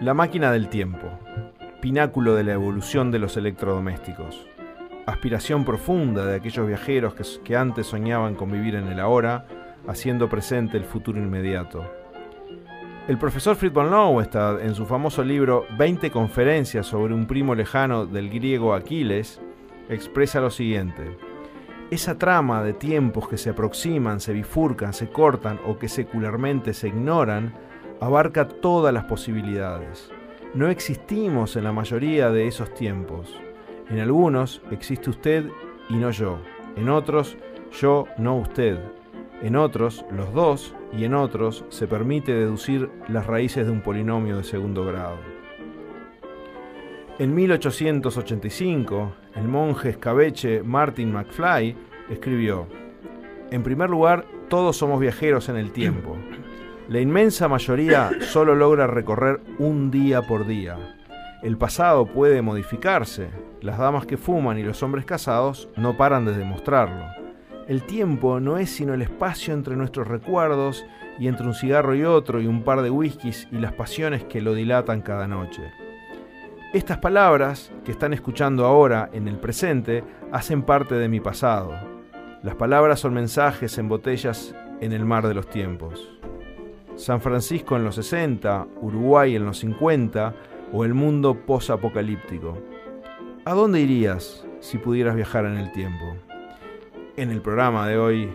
La máquina del tiempo, pináculo de la evolución de los electrodomésticos, aspiración profunda de aquellos viajeros que, antes soñaban con vivir en el ahora, haciendo presente el futuro inmediato. El profesor Fritz von Lowestad, en su famoso libro 20 conferencias sobre un primo lejano del griego Aquiles, expresa lo siguiente. Esa trama de tiempos que se aproximan, se bifurcan, se cortan o que secularmente se ignoran, abarca todas las posibilidades. No existimos en la mayoría de esos tiempos. En algunos existe usted y no yo. En otros, yo no usted. En otros, los dos, y en otros, se permite deducir las raíces de un polinomio de segundo grado. En 1885, el monje escabeche Martin McFly escribió, En primer lugar, todos somos viajeros en el tiempo. La inmensa mayoría solo logra recorrer un día por día. El pasado puede modificarse. Las damas que fuman y los hombres casados no paran de demostrarlo. El tiempo no es sino el espacio entre nuestros recuerdos y entre un cigarro y otro y un par de whiskies y las pasiones que lo dilatan cada noche. Estas palabras que están escuchando ahora en el presente hacen parte de mi pasado. Las palabras son mensajes en botellas en el mar de los tiempos. San Francisco en los 60, Uruguay en los 50 o el mundo posapocalíptico. ¿A dónde irías si pudieras viajar en el tiempo? En el programa de hoy,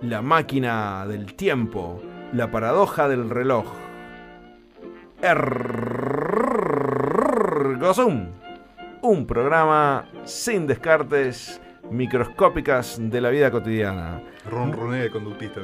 la máquina del tiempo, la paradoja del reloj. Ergosum. Un programa sin descartes microscópicas de la vida cotidiana. Ronronea de conductista.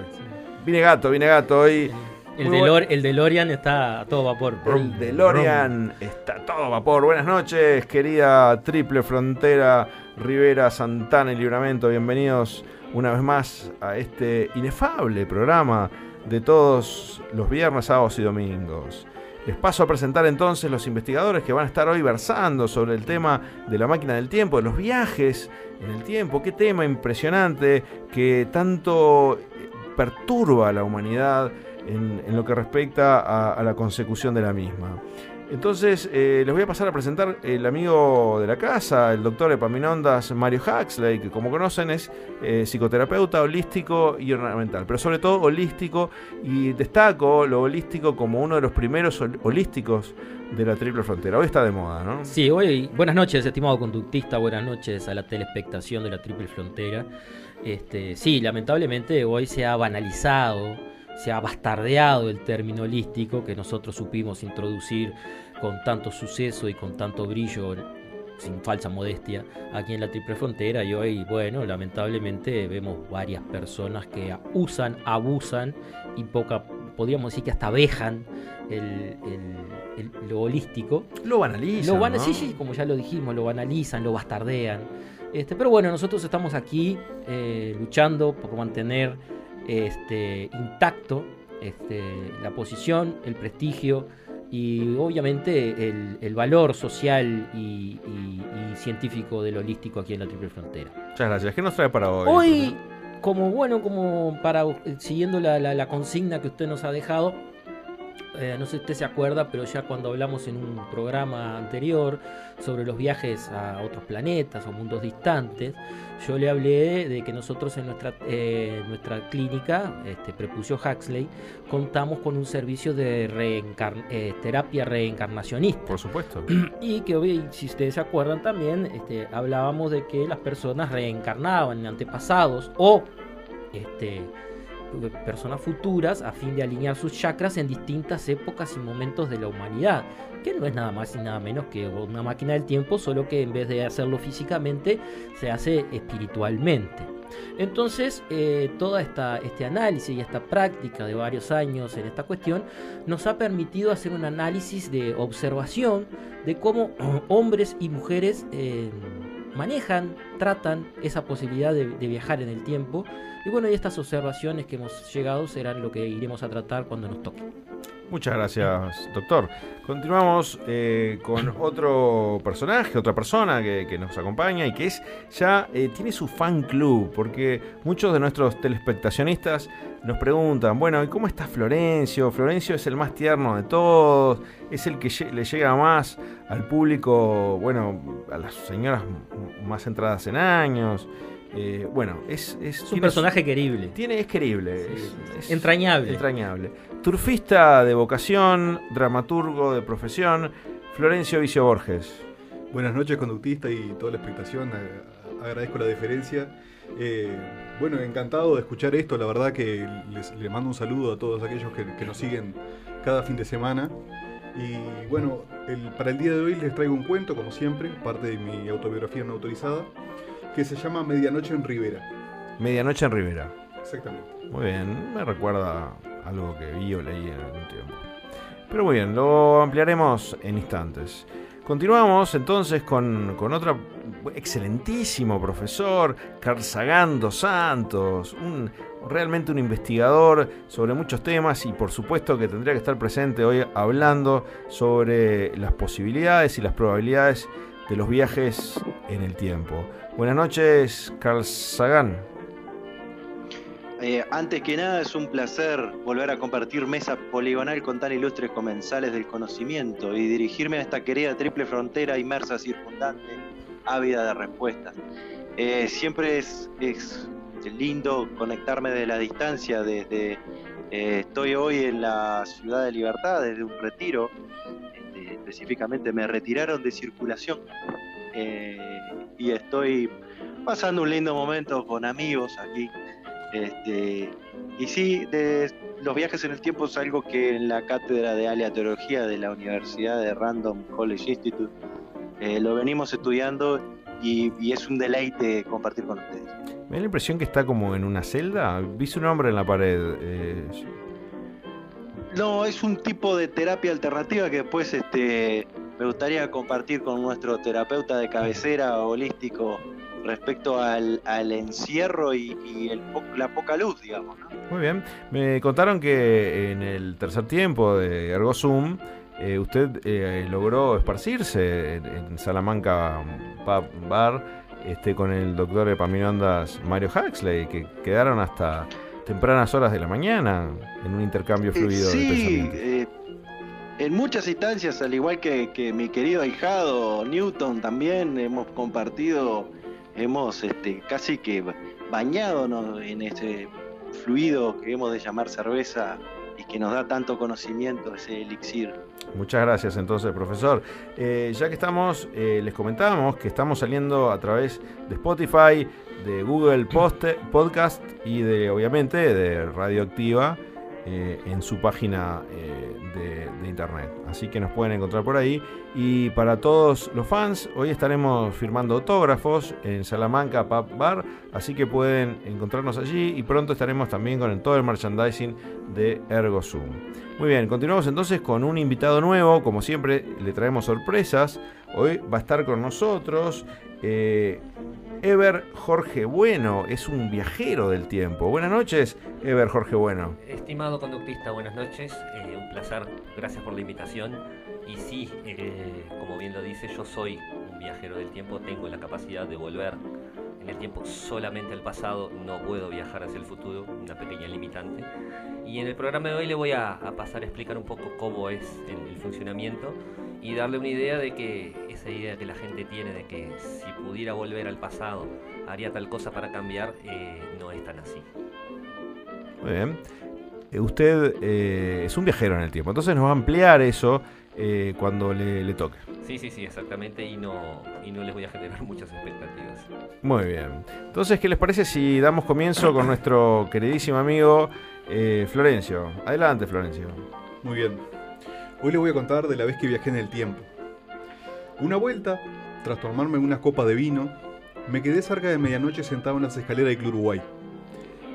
Vine gato, vine gato hoy. El, Delor, el DeLorean está a todo vapor. El DeLorean está a todo vapor. Buenas noches, querida Triple Frontera, Rivera, Santana y Libramento. Bienvenidos una vez más a este inefable programa de todos los viernes, sábados y domingos. Les paso a presentar entonces los investigadores que van a estar hoy versando sobre el tema de la máquina del tiempo, de los viajes en el tiempo. Qué tema impresionante que tanto perturba a la humanidad en, lo que respecta a, a, la consecución de la misma. Entonces, eh, les voy a pasar a presentar el amigo de la casa, el doctor Epaminondas Mario Huxley, que como conocen es eh, psicoterapeuta holístico y ornamental, pero sobre todo holístico, y destaco lo holístico como uno de los primeros holísticos de la Triple Frontera. Hoy está de moda, ¿no? Sí, hoy, buenas noches, estimado conductista, buenas noches a la telespectación de la Triple Frontera. Este, sí, lamentablemente hoy se ha banalizado se ha bastardeado el término holístico que nosotros supimos introducir con tanto suceso y con tanto brillo, sin falsa modestia, aquí en la Triple Frontera. Y hoy, bueno, lamentablemente vemos varias personas que usan, abusan y poca, podríamos decir que hasta vejan el, el, el, lo holístico. Lo banalizan. Lo van, ¿no? Sí, sí, como ya lo dijimos, lo banalizan, lo bastardean. Este, pero bueno, nosotros estamos aquí eh, luchando por mantener este, intacto este, la posición, el prestigio y obviamente el, el valor social y, y, y, científico del holístico aquí en la Triple Frontera. Muchas gracias. ¿Qué nos trae para hoy? Hoy, como bueno, como para siguiendo la, la, la consigna que usted nos ha dejado, eh, no sé si usted se acuerda, pero ya cuando hablamos en un programa anterior sobre los viajes a otros planetas o mundos distantes, yo le hablé de que nosotros en nuestra, eh, nuestra clínica, este, Prepucio Huxley, contamos con un servicio de reencar eh, terapia reencarnacionista. Por supuesto. Y que, si ustedes se acuerdan también, este, hablábamos de que las personas reencarnaban en antepasados o este, personas futuras a fin de alinear sus chakras en distintas épocas y momentos de la humanidad, que no es nada más y nada menos que una máquina del tiempo, solo que en vez de hacerlo físicamente, se hace espiritualmente. Entonces, eh, todo este análisis y esta práctica de varios años en esta cuestión nos ha permitido hacer un análisis de observación de cómo hombres y mujeres eh, manejan, tratan esa posibilidad de, viajar en el tiempo y bueno, y estas observaciones que hemos llegado serán lo que iremos a tratar cuando nos toque. Muchas gracias, doctor. Continuamos eh, con otro personaje, otra persona que, nos acompaña y que es ya eh, tiene su fan club, porque muchos de nuestros telespectacionistas nos preguntan, bueno, ¿y cómo está Florencio? Florencio es el más tierno de todos, es el que le llega más al público, bueno, a las señoras más entradas en años. Eh, bueno, es, es, un personaje querible. Tiene, es querible. es, entrañable. Entrañable. Turfista de vocación, dramaturgo de profesión, Florencio Vicio Borges. Buenas noches, conductista y toda la expectación. Agradezco la deferencia. Eh, bueno, encantado de escuchar esto. La verdad que les, mando un saludo a todos aquellos que, nos siguen cada fin de semana. Y bueno, para el día de hoy les traigo un cuento, como siempre, parte de mi autobiografía no autorizada que se llama Medianoche en Rivera. Medianoche en Rivera. Exactamente. Muy bien, me recuerda algo que vi o leí en algún tiempo. Pero muy bien, lo ampliaremos en instantes. Continuamos entonces con, con otro excelentísimo profesor, Carl Sagan dos Santos, un, realmente un investigador sobre muchos temas y por supuesto que tendría que estar presente hoy hablando sobre las posibilidades y las probabilidades de los viajes en el tiempo. Buenas noches, Carl Sagan. Eh, antes que nada es un placer volver a compartir mesa poligonal con tan ilustres comensales del conocimiento y dirigirme a esta querida triple frontera inmersa circundante, ávida de respuestas. Eh, siempre es, lindo conectarme de la distancia desde... Eh, estoy hoy en la ciudad de Libertad, desde un retiro. Este, específicamente me retiraron de circulación y estoy pasando un lindo momento con amigos aquí. Este, y sí, de, los viajes en el tiempo es algo que en la cátedra de aleatorología de la Universidad de Random College Institute eh, lo venimos estudiando y, es un deleite compartir con ustedes. Me da la impresión que está como en una celda. Vi su nombre en la pared. Eh, no, es un tipo de terapia alternativa que después este, me gustaría compartir con nuestro terapeuta de cabecera holístico respecto al, encierro y, la poca luz, digamos. Muy bien. Me contaron que en el tercer tiempo de Ergo Zoom, eh, usted eh, logró esparcirse en, Salamanca Pub Bar este, con el doctor Epaminondas Mario Huxley, que quedaron hasta tempranas horas de la mañana en un intercambio eh, fluido de pensamientos en muchas instancias, al igual que, mi querido ahijado Newton, también hemos compartido, hemos este, casi que bañado en ese fluido que hemos de llamar cerveza y que nos da tanto conocimiento, ese elixir. Muchas gracias entonces, profesor. Eh, ya que estamos, eh, les comentábamos que estamos saliendo a través de Spotify, de Google Podcast y de, obviamente, de Radioactiva. Eh, en su página eh, de, internet. Así que nos pueden encontrar por ahí. Y para todos los fans, hoy estaremos firmando autógrafos en Salamanca Pub Bar. Así que pueden encontrarnos allí y pronto estaremos también con todo el merchandising de Ergo Zoom. Muy bien, continuamos entonces con un invitado nuevo. Como siempre, le traemos sorpresas. Hoy va a estar con nosotros. Eh, Ever Jorge Bueno es un viajero del tiempo. Buenas noches, Ever Jorge Bueno. Estimado conductista, buenas noches. Eh, un placer, gracias por la invitación. Y sí, eh, como bien lo dice, yo soy un viajero del tiempo, tengo la capacidad de volver en el tiempo solamente al pasado, no puedo viajar hacia el futuro, una pequeña limitante. Y en el programa de hoy le voy a, pasar a explicar un poco cómo es el funcionamiento y darle una idea de que esa idea que la gente tiene de que si pudiera volver al pasado haría tal cosa para cambiar, eh, no es tan así. Muy bien. Eh, usted eh, es un viajero en el tiempo, entonces nos va a ampliar eso cuando le, toque. Sí, sí, sí, exactamente, y no, y no les voy a generar muchas expectativas. Muy bien. Entonces, ¿qué les parece si damos comienzo con nuestro queridísimo amigo Florencio? Adelante, Florencio. Muy bien. Hoy les voy a contar de la vez que viajé en el tiempo. Una vuelta, tras tomarme una copa de vino, me quedé cerca de medianoche sentado en las escaleras del Club Uruguay.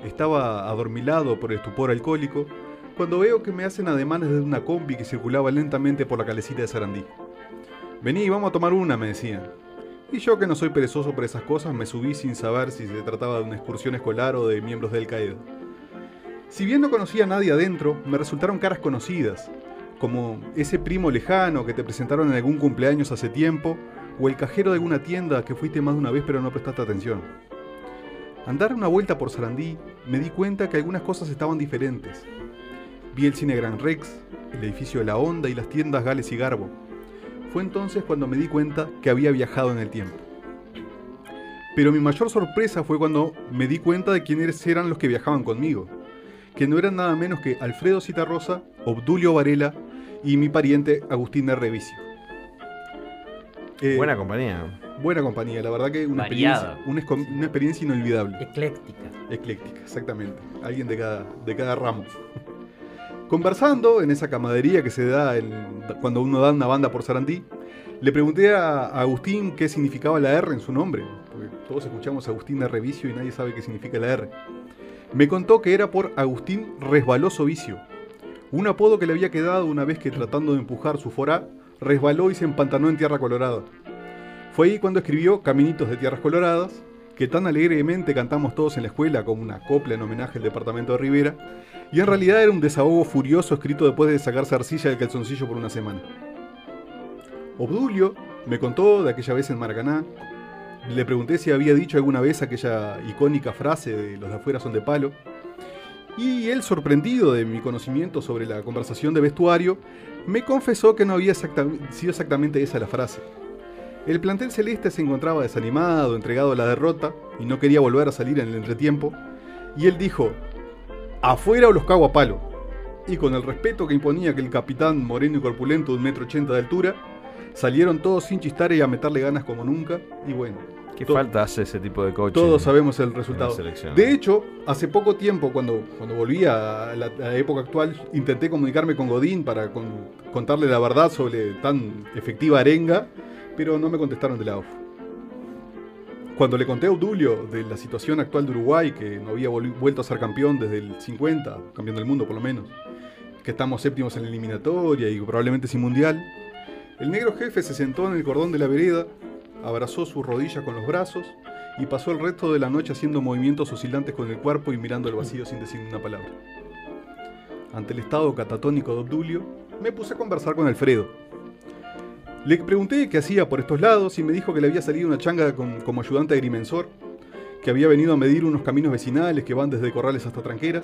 Estaba adormilado por el estupor alcohólico cuando veo que me hacen ademanes de una combi que circulaba lentamente por la calecita de Sarandí. Vení, vamos a tomar una, me decían. Y yo, que no soy perezoso por esas cosas, me subí sin saber si se trataba de una excursión escolar o de miembros del Qaeda. Si bien no conocía a nadie adentro, me resultaron caras conocidas, como ese primo lejano que te presentaron en algún cumpleaños hace tiempo, o el cajero de alguna tienda que fuiste más de una vez pero no prestaste atención. Andar una vuelta por Sarandí me di cuenta que algunas cosas estaban diferentes. Vi el cine Gran Rex, el edificio de la Onda y las tiendas Gales y Garbo. Fue entonces cuando me di cuenta que había viajado en el tiempo. Pero mi mayor sorpresa fue cuando me di cuenta de quiénes eran los que viajaban conmigo, que no eran nada menos que Alfredo Citarrosa, Obdulio Varela y mi pariente Agustín de Revicio. Eh, Buena compañía. buena compañía, la verdad que una Variada. experiencia, una, una experiencia inolvidable. Ecléctica. Ecléctica, exactamente. Alguien de cada, de cada ramo. Conversando en esa camadería que se da en- cuando uno da una banda por Sarandí, le pregunté a a Agustín qué significaba la R en su nombre, porque todos escuchamos Agustín de Revicio y nadie sabe qué significa la R. Me contó que era por Agustín Resbaloso Vicio, un apodo que le había quedado una vez que tratando de empujar su forá, resbaló y se empantanó en tierra colorada. Fue ahí cuando escribió Caminitos de Tierras Coloradas, que tan alegremente cantamos todos en la escuela como una copla en homenaje al departamento de Rivera, y en realidad era un desahogo furioso escrito después de sacarse arcilla del calzoncillo por una semana. Obdulio me contó de aquella vez en Maracaná, le pregunté si había dicho alguna vez aquella icónica frase de los de afuera son de palo, y él, sorprendido de mi conocimiento sobre la conversación de vestuario, me confesó que no había sido exactamente esa la frase. El plantel celeste se encontraba desanimado, entregado a la derrota, y no quería volver a salir en el entretiempo, y él dijo, afuera o los cago a palo. Y con el respeto que imponía aquel capitán moreno y corpulento de un metro ochenta de altura, salieron todos sin chistar y a meterle ganas como nunca, y bueno, ¿Qué To- falta hace ese tipo de coaching? todos sabemos el resultado. De hecho, hace poco tiempo, cuando, cuando volví a la, a la época actual, intenté comunicarme con Godín para con- contarle la verdad sobre tan efectiva arenga, pero no me contestaron de la OFU. Cuando le conté a Obdulio de la situación actual de Uruguay, que no había vuelto a ser campeón desde el 50, campeón del mundo por lo menos, que estamos séptimos en la eliminatoria y probablemente sin mundial, el negro jefe se sentó en el cordón de la vereda, abrazó su rodilla con los brazos y pasó el resto de la noche haciendo movimientos oscilantes con el cuerpo y mirando al vacío sin decir una palabra. Ante el estado catatónico de Obdulio, me puse a conversar con Alfredo. Le pregunté qué hacía por estos lados y me dijo que le había salido una changa como ayudante agrimensor, que había venido a medir unos caminos vecinales que van desde Corrales hasta Tranqueras,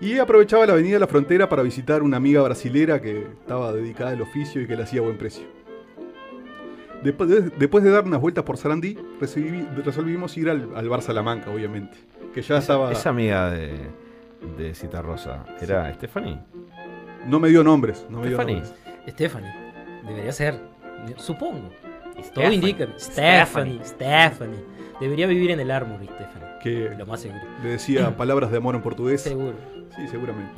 y aprovechaba la avenida de la frontera para visitar una amiga brasilera que estaba dedicada al oficio y que le hacía buen precio. Después de, después de dar unas vueltas por Sarandí, recibí- resolvimos ir al, al Bar Salamanca, obviamente. Que ya estaba. Esa amiga de, de Cita Rosa era Stephanie. No me dio nombres. No me dio Stephanie. nombres. Stephanie. Debería ser. Supongo. Todo Stephanie. indica. Stephanie. Stephanie. Debería vivir en el Armory, Stephanie. Que Lo más seguro. le decía palabras de amor en portugués. Seguro. Sí, seguramente.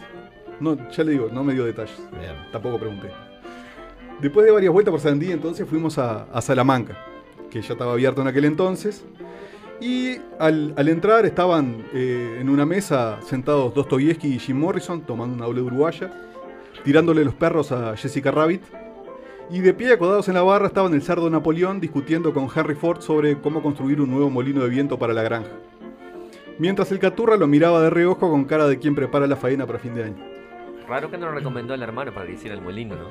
No, ya le digo, no me dio detalles. Bien. Tampoco pregunté. Después de varias vueltas por Sarandí, entonces fuimos a, Salamanca, que ya estaba abierto en aquel entonces. Y al, entrar estaban eh, en una mesa sentados Dostoyevsky y Jim Morrison tomando una doble uruguaya, tirándole los perros a Jessica Rabbit. Y de pie acodados en la barra estaban el cerdo Napoleón discutiendo con Henry Ford sobre cómo construir un nuevo molino de viento para la granja. Mientras el caturra lo miraba de reojo con cara de quien prepara la faena para fin de año. Raro que no lo recomendó al hermano para que hiciera el molino, ¿no?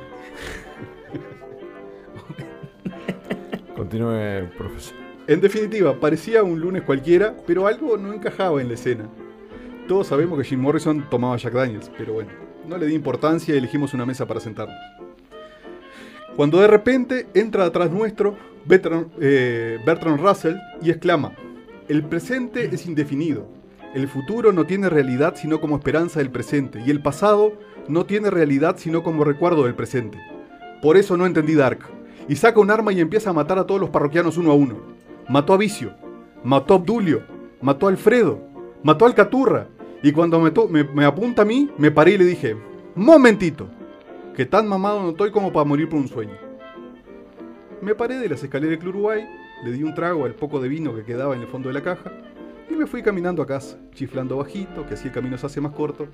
Continúe, profesor. En definitiva, parecía un lunes cualquiera, pero algo no encajaba en la escena. Todos sabemos que Jim Morrison tomaba Jack Daniels, pero bueno, no le di importancia y elegimos una mesa para sentarnos. Cuando de repente entra atrás nuestro Bertrand, eh, Bertrand Russell y exclama, el presente es indefinido, el futuro no tiene realidad sino como esperanza del presente, y el pasado no tiene realidad sino como recuerdo del presente. Por eso no entendí Dark. Y saca un arma y empieza a matar a todos los parroquianos uno a uno. Mató a Vicio, mató a Obdulio, mató a Alfredo, mató al Caturra. Y cuando me, apunta a mí, me paré y le dije, momentito, que tan mamado no estoy como para morir por un sueño. Me paré de las escaleras del Uruguay, le di un trago al poco de vino que quedaba en el fondo de la caja y me fui caminando a casa, chiflando bajito, que así el camino se hace más corto,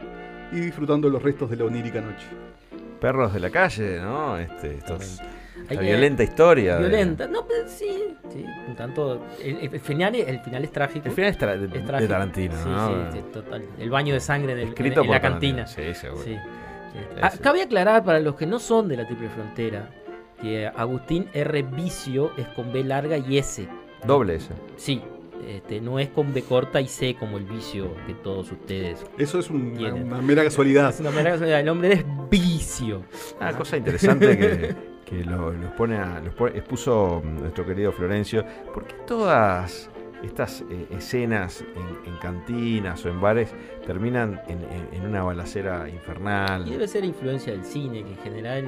y disfrutando los restos de la onírica noche. Perros de la calle, ¿no? Este, estos- esta violenta historia. de- Violenta. No, pues sí. sí. Un tanto. El, el final, el final es trágico. El final es, tra- de, trágico. Tarantino, Sí, ¿no? sí, sí, total. El baño de sangre en, el- en- Escrito en por la Tarantino. cantina. Sí, seguro. Sí. Ah, cabe aclarar para los que no son de la Triple Frontera que Agustín R. Vicio es con B larga y S. Doble S. Sí, este, no es con B corta y C como el vicio que todos ustedes. Eso es un- una, una mera casualidad. Es una mera casualidad, el nombre es Vicio. Una cosa interesante que, que lo, los pone a, los pone- expuso nuestro querido Florencio. ¿Por qué todas estas eh, escenas en, en cantinas o en bares terminan en, en- en una balacera infernal? Y debe ser influencia del cine, que en general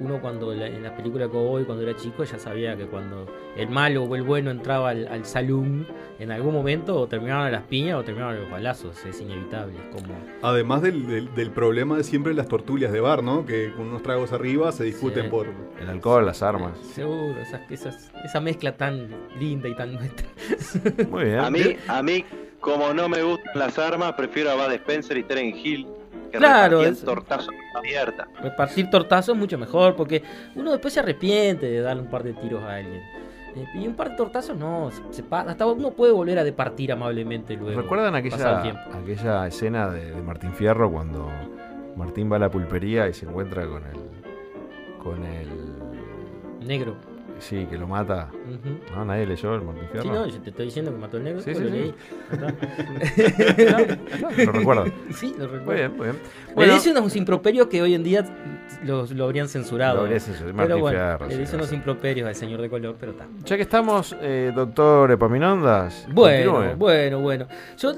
uno cuando la- en la película Cowboy cuando era chico ya sabía que cuando el malo o el bueno entraba al, al saloon, en algún momento o terminaban a las piñas o terminaban a los balazos, es inevitable. es Como, Además del, del- del problema de siempre las tortulias de bar, ¿no? Que con unos tragos arriba se discuten Sí. por... El alcohol, las armas. seguro, esas, esas- esa mezcla tan linda y tan nuestra. Muy bien. A mí, a mí, como no me gustan las armas, prefiero a Bud Spencer y Terence Hill, que Claro, repartían es- tortazos abierta. Repartir tortazos es mucho mejor, porque uno después se arrepiente de darle un par de tiros a alguien. Eh, Y un par de tortazos no, se- se hasta uno puede volver a departir amablemente luego. ¿Recuerdan aquella, tiempo. aquella escena de, de Martín Fierro cuando Martín va a la pulpería y se encuentra con el. con el. Negro. Sí, que lo mata. Ujú. No, nadie leyó el Martín Fierro. Sí, no, yo te estoy diciendo que mató al negro. Sí, después sí, lo sí. leí. Lo recuerdo. sí, lo recuerdo. Muy bien, muy bien. Le dice unos improperios que hoy en día los, lo habrían censurado. Lo habría censurado, pero bueno, le dice unos improperios al señor de color, pero está. Ya que estamos, eh, doctor Epaminondas. Bueno, continúe. bueno, bueno. Yo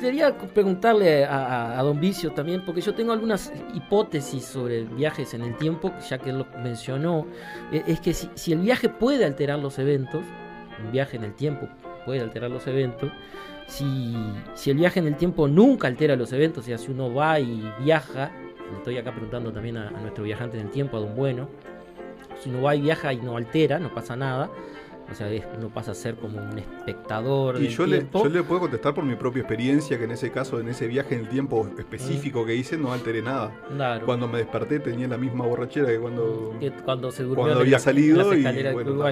quería preguntarle a, a- a don Vicio también, porque yo tengo algunas hipótesis sobre viajes en el tiempo, ya que él lo mencionó. Eh, Es que si, si el viaje puede alterar los eventos, un viaje en el tiempo puede alterar los eventos, si, si el viaje en el tiempo nunca altera los eventos, o sea, si uno va y viaja, le estoy acá preguntando también a, a nuestro viajante en el tiempo, a don Bueno, si uno va y viaja y no altera, no pasa nada, o sea, es- uno pasa a ser como un espectador Y del yo le, tiempo. yo le puedo contestar por mi propia experiencia que en ese caso, en ese viaje en el tiempo específico que hice, no alteré nada. Claro. Cuando me desperté tenía la misma borrachera que cuando... que cuando se durmió cuando había la- salido y, bueno,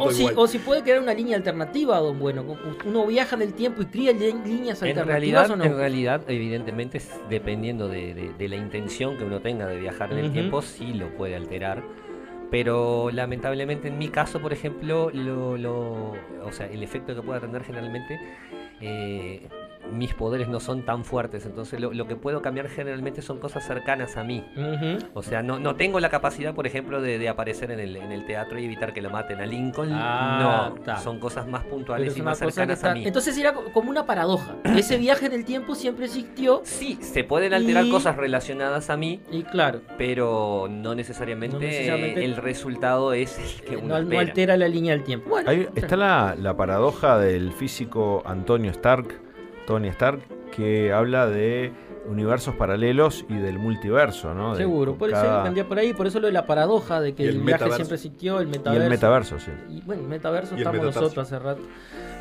O, si, igual. o si puede crear una línea alternativa, don Bueno. Uno viaja en el tiempo y cría líneas En alternativas realidad, o no. en realidad, evidentemente, es dependiendo de, de- de la intención que uno tenga de viajar en el tiempo, sí lo puede alterar. Pero lamentablemente en mi caso, por ejemplo, lo, lo- o sea, el efecto que pueda tener generalmente, eh, mis poderes no son tan fuertes. Entonces lo, lo que puedo cambiar generalmente son cosas cercanas a mí. O sea, no, no tengo la capacidad, por ejemplo, de, de aparecer en el, en el teatro y evitar que lo maten a Lincoln. Ah, no, son cosas más puntuales es y más cercanas está- a mí. Entonces era co- como una paradoja. Ese viaje en el tiempo siempre existió Sí, se pueden alterar Y- cosas relacionadas a mí, y claro, pero no necesariamente, No necesariamente- el resultado es el que uno no, no altera la línea del tiempo. Bueno, Ahí está la, la paradoja del físico Antonio Stark, Tony Stark, que habla de universos paralelos y del multiverso, ¿no? De- seguro. Por eso cada- vendría por ahí, por eso lo de la paradoja de que Y el, el viaje metaverso. siempre existió, el Y metaverso. el metaverso, sí. Y bueno, metaverso Y el estamos metatarso. nosotros hace rato.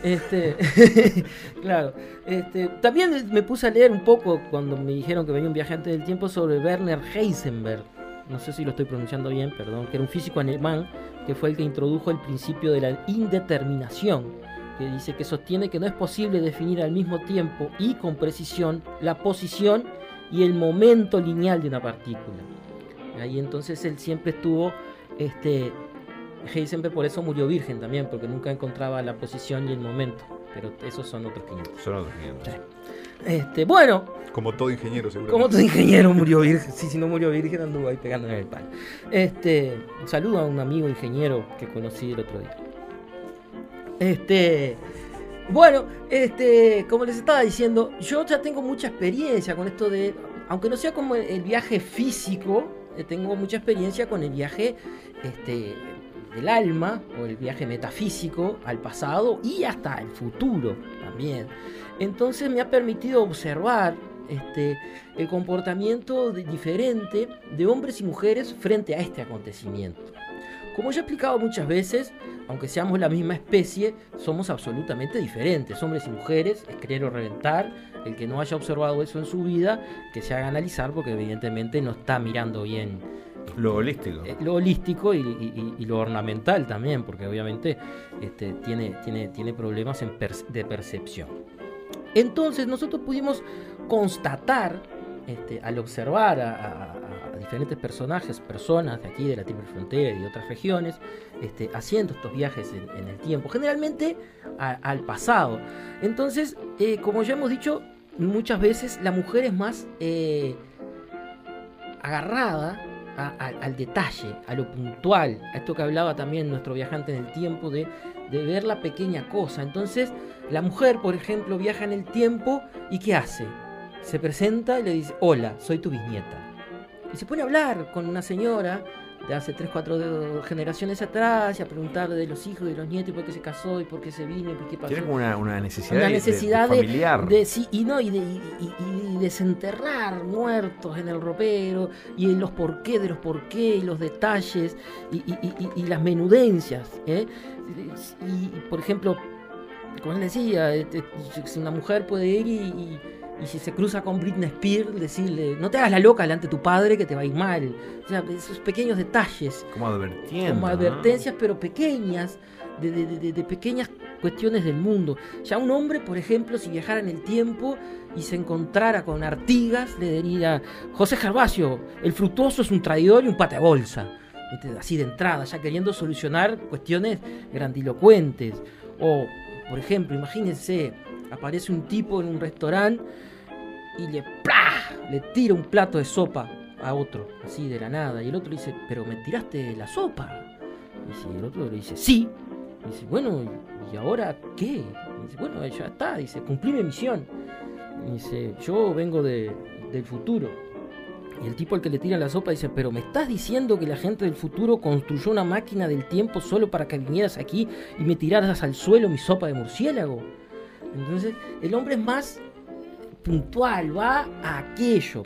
Este, claro. Este, también me puse a leer un poco cuando me dijeron que venía un viajante del tiempo sobre Werner Heisenberg. No sé si lo estoy pronunciando bien, perdón, que era un físico alemán que fue el que introdujo el principio de la indeterminación, que dice que sostiene que no es posible definir al mismo tiempo y con precisión la posición y el momento lineal de una partícula. Ahí entonces él siempre estuvo este, Heisenberg por eso murió virgen también, porque nunca encontraba la posición y el momento. Pero esos son otros 500. Son otros 500. Este, bueno, Como todo ingeniero, seguro. como todo ingeniero murió virgen. Sí, si no murió virgen, anduvo ahí pegándole en el palo. Este, un saludo a un amigo ingeniero que conocí el otro día. Este, bueno, este, como les estaba diciendo, yo ya tengo mucha experiencia con esto de, aunque no sea como el, viaje físico, eh, tengo mucha experiencia con el viaje, este, del alma o el viaje metafísico al pasado y hasta el futuro también. Entonces me ha permitido observar este, el comportamiento diferente de hombres y mujeres frente a este acontecimiento. Como ya he explicado muchas veces, aunque seamos la misma especie, somos absolutamente diferentes, hombres y mujeres, es creer o reventar. El que no haya observado eso en su vida, que se haga analizar, porque evidentemente no está mirando bien Lo holístico. eh, lo holístico y, y- y- y lo ornamental también, porque obviamente este, tiene, tiene, tiene problemas en de percepción. Entonces nosotros pudimos constatar, este, al observar a diferentes personajes, personas de aquí, de la Triple Frontera y otras regiones, este, haciendo estos viajes en, el tiempo, generalmente al pasado. Entonces, eh, como ya hemos dicho, muchas veces la mujer es más eh, agarrada al detalle, a lo puntual, a esto que hablaba también nuestro viajante en el tiempo, de, de ver la pequeña cosa. Entonces, la mujer, por ejemplo, viaja en el tiempo y ¿qué hace? Se presenta y le dice, hola, soy tu bisnieta. Y se pone a hablar con una señora de hace 3, 4 generaciones atrás y a preguntarle de los hijos, de los nietos, y por qué se casó y por qué se vino y por qué pasó. Tiene como una, una necesidad, Una de- necesidad de de, familiar. de- sí, y no y, de, y- y- y desenterrar muertos en el ropero y en los porqué de los porqué y los detalles y, y- y- y las menudencias ¿eh? y, y, por ejemplo como él decía este, una mujer puede ir y, y- si se cruza con Britney Spears decirle no te hagas la loca delante de tu padre que te va a ir mal o sea esos pequeños detalles como advirtiendo. como advertencias, pero pequeñas, de, de- de- de pequeñas cuestiones del mundo. Ya un hombre, por ejemplo, si viajara en el tiempo y se encontrara con Artigas, le diría, José Gervasio, el fructuoso es un traidor y un pata de bolsa. ¿Viste? Así de entrada, ya queriendo solucionar cuestiones grandilocuentes. O, por ejemplo, imagínense, aparece un tipo en un restaurante y le, le tira un plato de sopa a otro, así de la nada. Y el otro le dice, pero me tiraste la sopa. Y dice- el otro le dice, sí. Y dice, bueno, ¿y ahora qué? Y dice, bueno, ya está. Dice, cumplí mi misión. Y dice, yo vengo de- del futuro. Y el tipo al que le tira la sopa dice, pero me estás diciendo que la gente del futuro construyó una máquina del tiempo solo para que vinieras aquí y me tiraras al suelo mi sopa de murciélago. Entonces, el hombre es más puntual, va a aquello.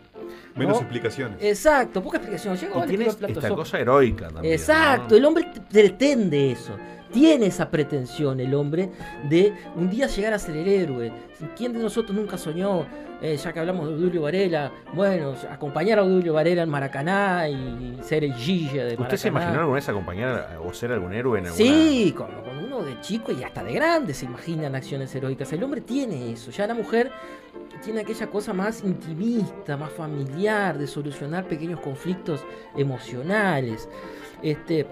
Menos ¿no? explicaciones. Exacto, poca explicación. Llega, Y le tiene tiro el plato de esta sopa. cosa heroica también. Exacto, ¿no? el hombre pretende eso. Tiene esa pretensión el hombre de un día llegar a ser el héroe. ¿Quién de nosotros nunca soñó, eh, ya que hablamos de Odulio Varela, bueno, acompañar a Odulio Varela en Maracaná y ser el Gilla de ¿Usted se Maracaná? imaginó alguna vez acompañar o ser algún héroe en alguna... Sí, con, con de chico y hasta de grande se imaginan acciones heroicas. El hombre tiene eso, ya la mujer tiene aquella cosa más intimista, más familiar, de solucionar pequeños conflictos emocionales. Este,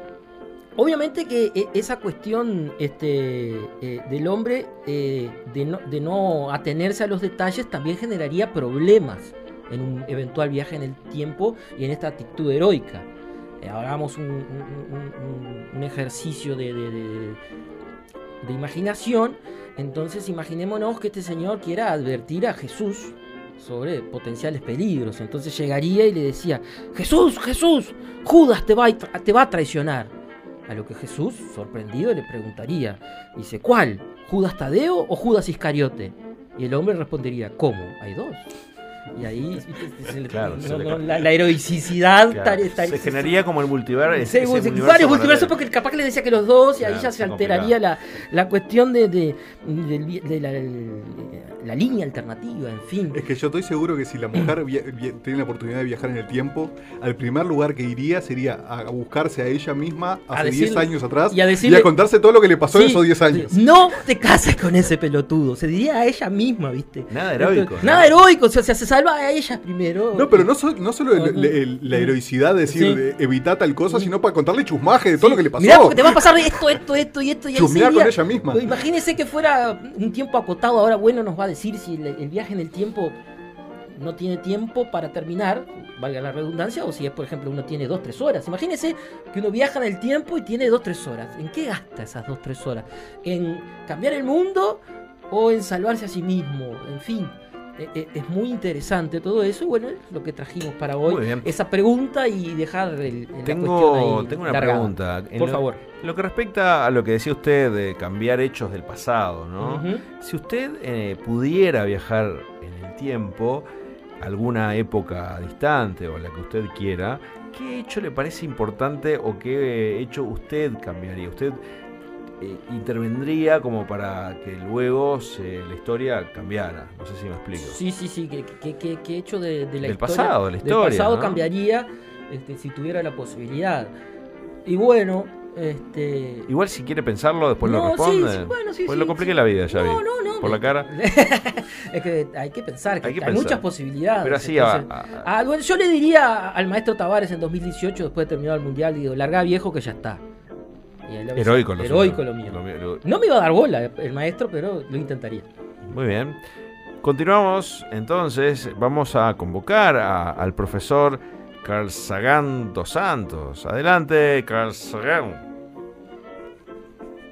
obviamente que eh, esa cuestión este, eh, del hombre eh, de, no, de no atenerse a los detalles también generaría problemas en un eventual viaje en el tiempo y en esta actitud heroica. Eh, hagamos un, ejercicio de, imaginación. Entonces imaginémonos que este señor quiera advertir a Jesús sobre potenciales peligros. Entonces llegaría y le decía, Jesús, Jesús, Judas te va a, te va a traicionar. A lo que Jesús, sorprendido, le preguntaría, dice, ¿cuál? ¿Judas Tadeo o Judas Iscariote? Y el hombre respondería, ¿cómo? Hay dos. Y ahí se le- Claro, no, se le- no, la, la heroicidad Claro, tar- tar- se generaría como el multiverso. Sí, varios multiversos porque capaz que le decía que los dos y ahí ya se alteraría la, la cuestión de, de, la, la línea alternativa, en fin. Es que yo estoy seguro que si la mujer via- via- tiene la oportunidad de viajar en el tiempo, al primer lugar que iría sería a buscarse a ella misma hace 10 decirle- años atrás y a decirle- contarse todo lo que le pasó en Sí, esos 10 años. No te cases con ese pelotudo. Se diría a ella misma, ¿viste? Nada heroico, Entonces, ¿no? Nada heroico. O sea, se salva a ella primero. No, pero no, so- no solo el- Ujú. el- la heroicidad de decir Sí. de evitar tal cosa, sino para contarle chusmaje de todo lo que le pasó. Mirá, porque te va a pasar esto, esto, esto y esto. Y Chusmear con ella misma. Pues Imagínese que fuera un tiempo acotado. Ahora, bueno, nos va a decir si el, el viaje en el tiempo no tiene tiempo para terminar, valga la redundancia, o si es, por ejemplo, uno tiene dos, tres horas. Imagínese que uno viaja en el tiempo y tiene dos, tres horas. ¿En qué gasta esas dos, tres horas? ¿En cambiar el mundo o en salvarse a sí mismo? En fin. E- e- Es muy interesante todo eso y bueno, es lo que trajimos para hoy. Muy bien. Esa pregunta y dejar el, la Tengo, cuestión ahí tengo una largada. pregunta. En Por lo- favor. Lo que respecta a lo que decía usted de cambiar hechos del pasado, ¿no? Si usted eh, pudiera viajar en el tiempo, alguna época distante o la que usted quiera, ¿qué hecho le parece importante o qué hecho usted cambiaría? ¿Usted eh, intervendría como para que luego se- la historia cambiara? No sé si me explico. Sí, sí, sí, que, que, que- que hecho de, de la Del historia, pasado, de la del historia, pasado ¿no? cambiaría este, si tuviera la posibilidad. Y bueno, Este... Igual si quiere pensarlo, después lo No, sí, responde. sí, bueno, sí, pues sí, lo compliqué sí. la vida, ya No, vi. no, no, Por la cara. es que hay que pensar, que Hay hay, que pensar. muchas posibilidades. Pero así entonces- a- a- Ah, bueno, yo le diría al maestro Tavares en 2018, después de terminar el mundial, digo, larga viejo que ya está. Heroico lo Heroico suyo. lo mío. Lo mío, lo- No me iba a dar bola el maestro, pero lo intentaría. Muy bien. Continuamos, entonces vamos a convocar a- al profesor Carl Sagan dos Santos. Adelante, Carl Sagan.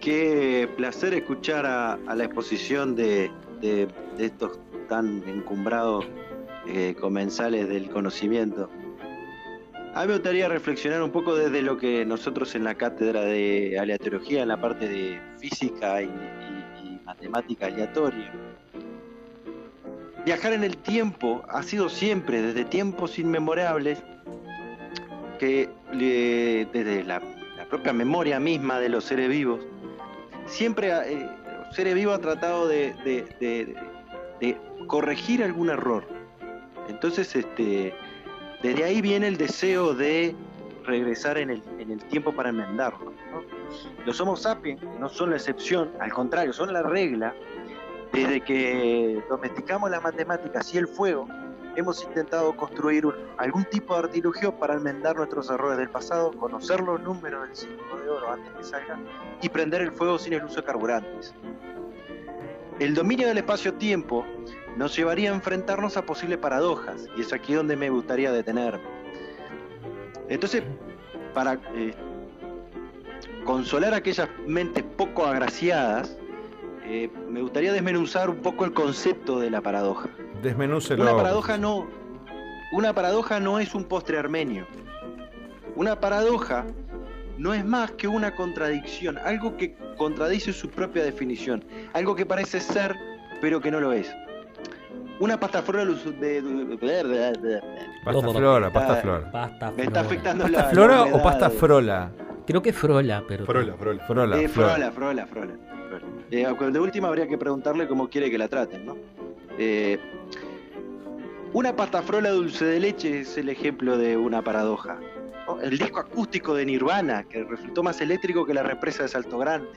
Qué placer escuchar a, a la exposición de, de- de estos tan encumbrados eh, comensales del conocimiento. A mí me gustaría reflexionar un poco desde lo que nosotros en la cátedra de aleatoriología, en la parte de física y, y- y matemática aleatoria, viajar en el tiempo ha sido siempre, desde tiempos inmemorables, que desde la, propia memoria misma de los seres vivos, siempre eh, los seres vivos han tratado de corregir algún error. Entonces, este, desde ahí viene el deseo de regresar en el, en el tiempo para enmendarlo. ¿no? Los Homo sapiens no son la excepción, al contrario, son la regla. Desde que domesticamos las matemáticas y el fuego, hemos intentado construir un- algún tipo de artilugio para enmendar nuestros errores del pasado, conocer los números del círculo de oro antes que salga y prender el fuego sin el uso de carburantes. El dominio del espacio-tiempo nos llevaría a enfrentarnos a posibles paradojas, y es aquí donde me gustaría detenerme. Entonces, para eh, consolar a aquellas mentes poco agraciadas, eh, me gustaría desmenuzar un poco el concepto de la paradoja. Desmenúcelo. Una paradoja no, una paradoja no es un postre armenio. Una paradoja no es más que una contradicción, algo que contradice su propia definición, algo que parece ser pero que no lo es. Una pasta flora de, de- Pasta flora, pasta flora. Pasta me está afectando ¿Pasta la flora la o pasta frola? Creo que Frola, pero. Frola, frola. Frola, Eh, frola, frola, frola, frola. Eh, de última habría que preguntarle cómo quiere que la traten, ¿no? Eh, una pasta frola dulce de leche es el ejemplo de una paradoja. ¿No? El disco acústico de Nirvana, que resultó más eléctrico que la represa de Salto Grande.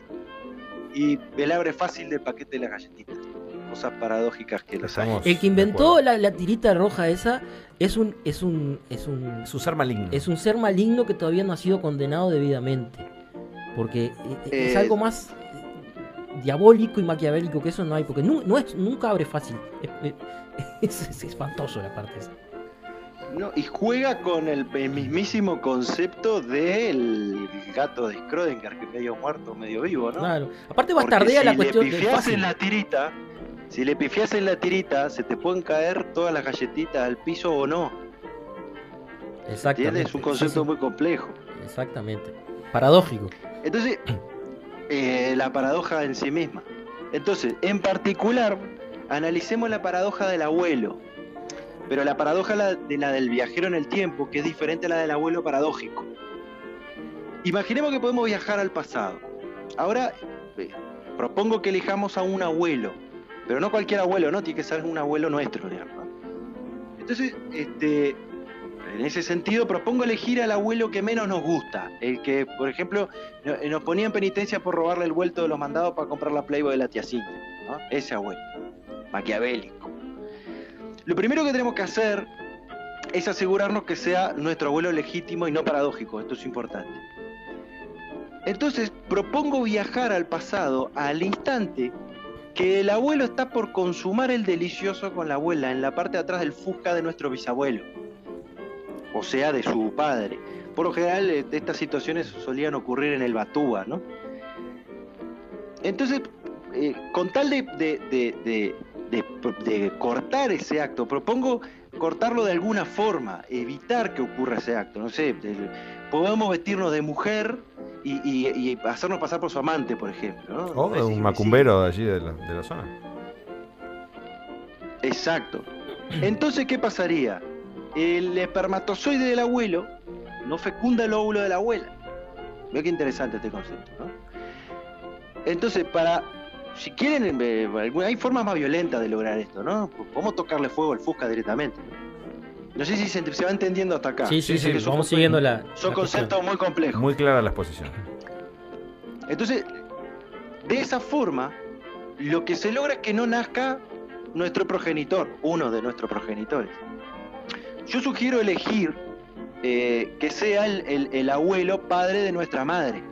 Y el abre fácil del paquete de las galletitas. Cosas paradójicas que los hay. El que inventó la, la tirita roja esa es un, es un, es un, Es un ser maligno. es un ser maligno que todavía no ha sido condenado debidamente. Porque eh, es Eh, algo más eh, diabólico y maquiavélico que eso no hay. Porque no es, nunca abre fácil. Es, es- es espantoso la parte esa. No, y juega con el, el mismísimo concepto del gato de Schrödinger, que medio muerto, medio vivo, ¿no? Claro. Aparte bastardea si la le cuestión de fácil. en la tirita, si le pifias en la tirita, se te pueden caer todas las galletitas al piso o no. Exactamente. ¿Entiendes? Es un concepto Sí, sí. muy complejo. Exactamente. Paradójico. Entonces, eh, la paradoja en sí misma. Entonces, en particular, analicemos la paradoja del abuelo. Pero la paradoja de la del viajero en el tiempo, que es diferente a la del abuelo paradójico. Imaginemos que podemos viajar al pasado. Ahora, eh, propongo que elijamos a un abuelo. Pero no cualquier abuelo, ¿no? Tiene que ser un abuelo nuestro. ¿no? Entonces, este, en ese sentido, propongo elegir al abuelo que menos nos gusta. El que, por ejemplo, eh, nos ponía en penitencia por robarle el vuelto de los mandados para comprar la Playboy de la tía Cintia. Ese abuelo. Maquiavélico. Lo primero que tenemos que hacer es asegurarnos que sea nuestro abuelo legítimo y no paradójico. Esto es importante. Entonces, propongo viajar al pasado, al instante que el abuelo está por consumar el delicioso con la abuela en la parte de atrás del Fusca de nuestro bisabuelo. O sea, de su padre. Por lo general, eh, estas situaciones solían ocurrir en el Batúa, ¿no? Entonces, eh, con tal de, de- de- de- de- de cortar ese acto, propongo cortarlo de alguna forma, evitar que ocurra ese acto. No sé, de- podemos vestirnos de mujer y, y- y hacernos pasar por su amante, por ejemplo. ¿no? O de un macumbero de allí de la, de la zona. Exacto. Entonces, ¿qué pasaría? El espermatozoide del abuelo no fecunda el óvulo de la abuela. Veo qué interesante este concepto, ¿no? Entonces, para. Si quieren, eh, hay formas más violentas de lograr esto, ¿no? Podemos tocarle fuego al Fusca directamente. No, sé si se, se va entendiendo hasta acá. Sí, sí, Sí, sí, son vamos siguiendo la. Son la conceptos muy complejos. Muy clara la exposición. Entonces, de esa forma, lo que se logra es que no nazca nuestro progenitor, uno de nuestros progenitores. Yo sugiero elegir eh, que sea el, el- el abuelo padre de nuestra madre,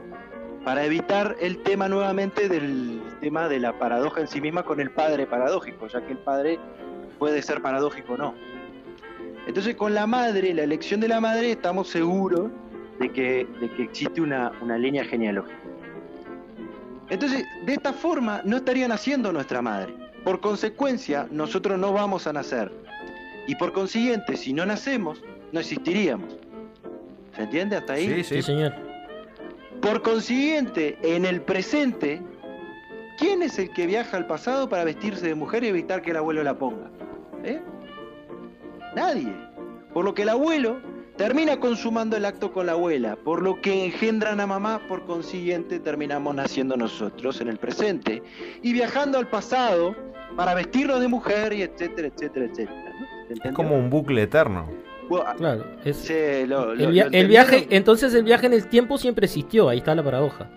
para evitar el tema nuevamente del tema de la paradoja en sí misma con el padre paradójico, ya que el padre puede ser paradójico o no. Entonces con la madre, la elección de la madre, estamos seguros de que, de que existe una, una línea genealógica. Entonces, de esta forma no estaría naciendo nuestra madre. Por consecuencia, nosotros no vamos a nacer. Y por consiguiente, si no nacemos, no existiríamos. ¿Se entiende hasta ahí? Sí, Sí, sí. señor. Por consiguiente, en el presente, ¿quién es el que viaja al pasado para vestirse de mujer y evitar que el abuelo la ponga? ¿Eh? Nadie. Por lo que el abuelo termina consumando el acto con la abuela, por lo que engendran a mamá, por consiguiente terminamos naciendo nosotros en el presente y viajando al pasado para vestirnos de mujer y etcétera, etcétera, etcétera. ¿no? ¿Se Es como un bucle eterno. Bueno, Claro. es- se lo- lo- el, via- el viaje, entonces el viaje en el tiempo siempre existió, ahí está la paradoja.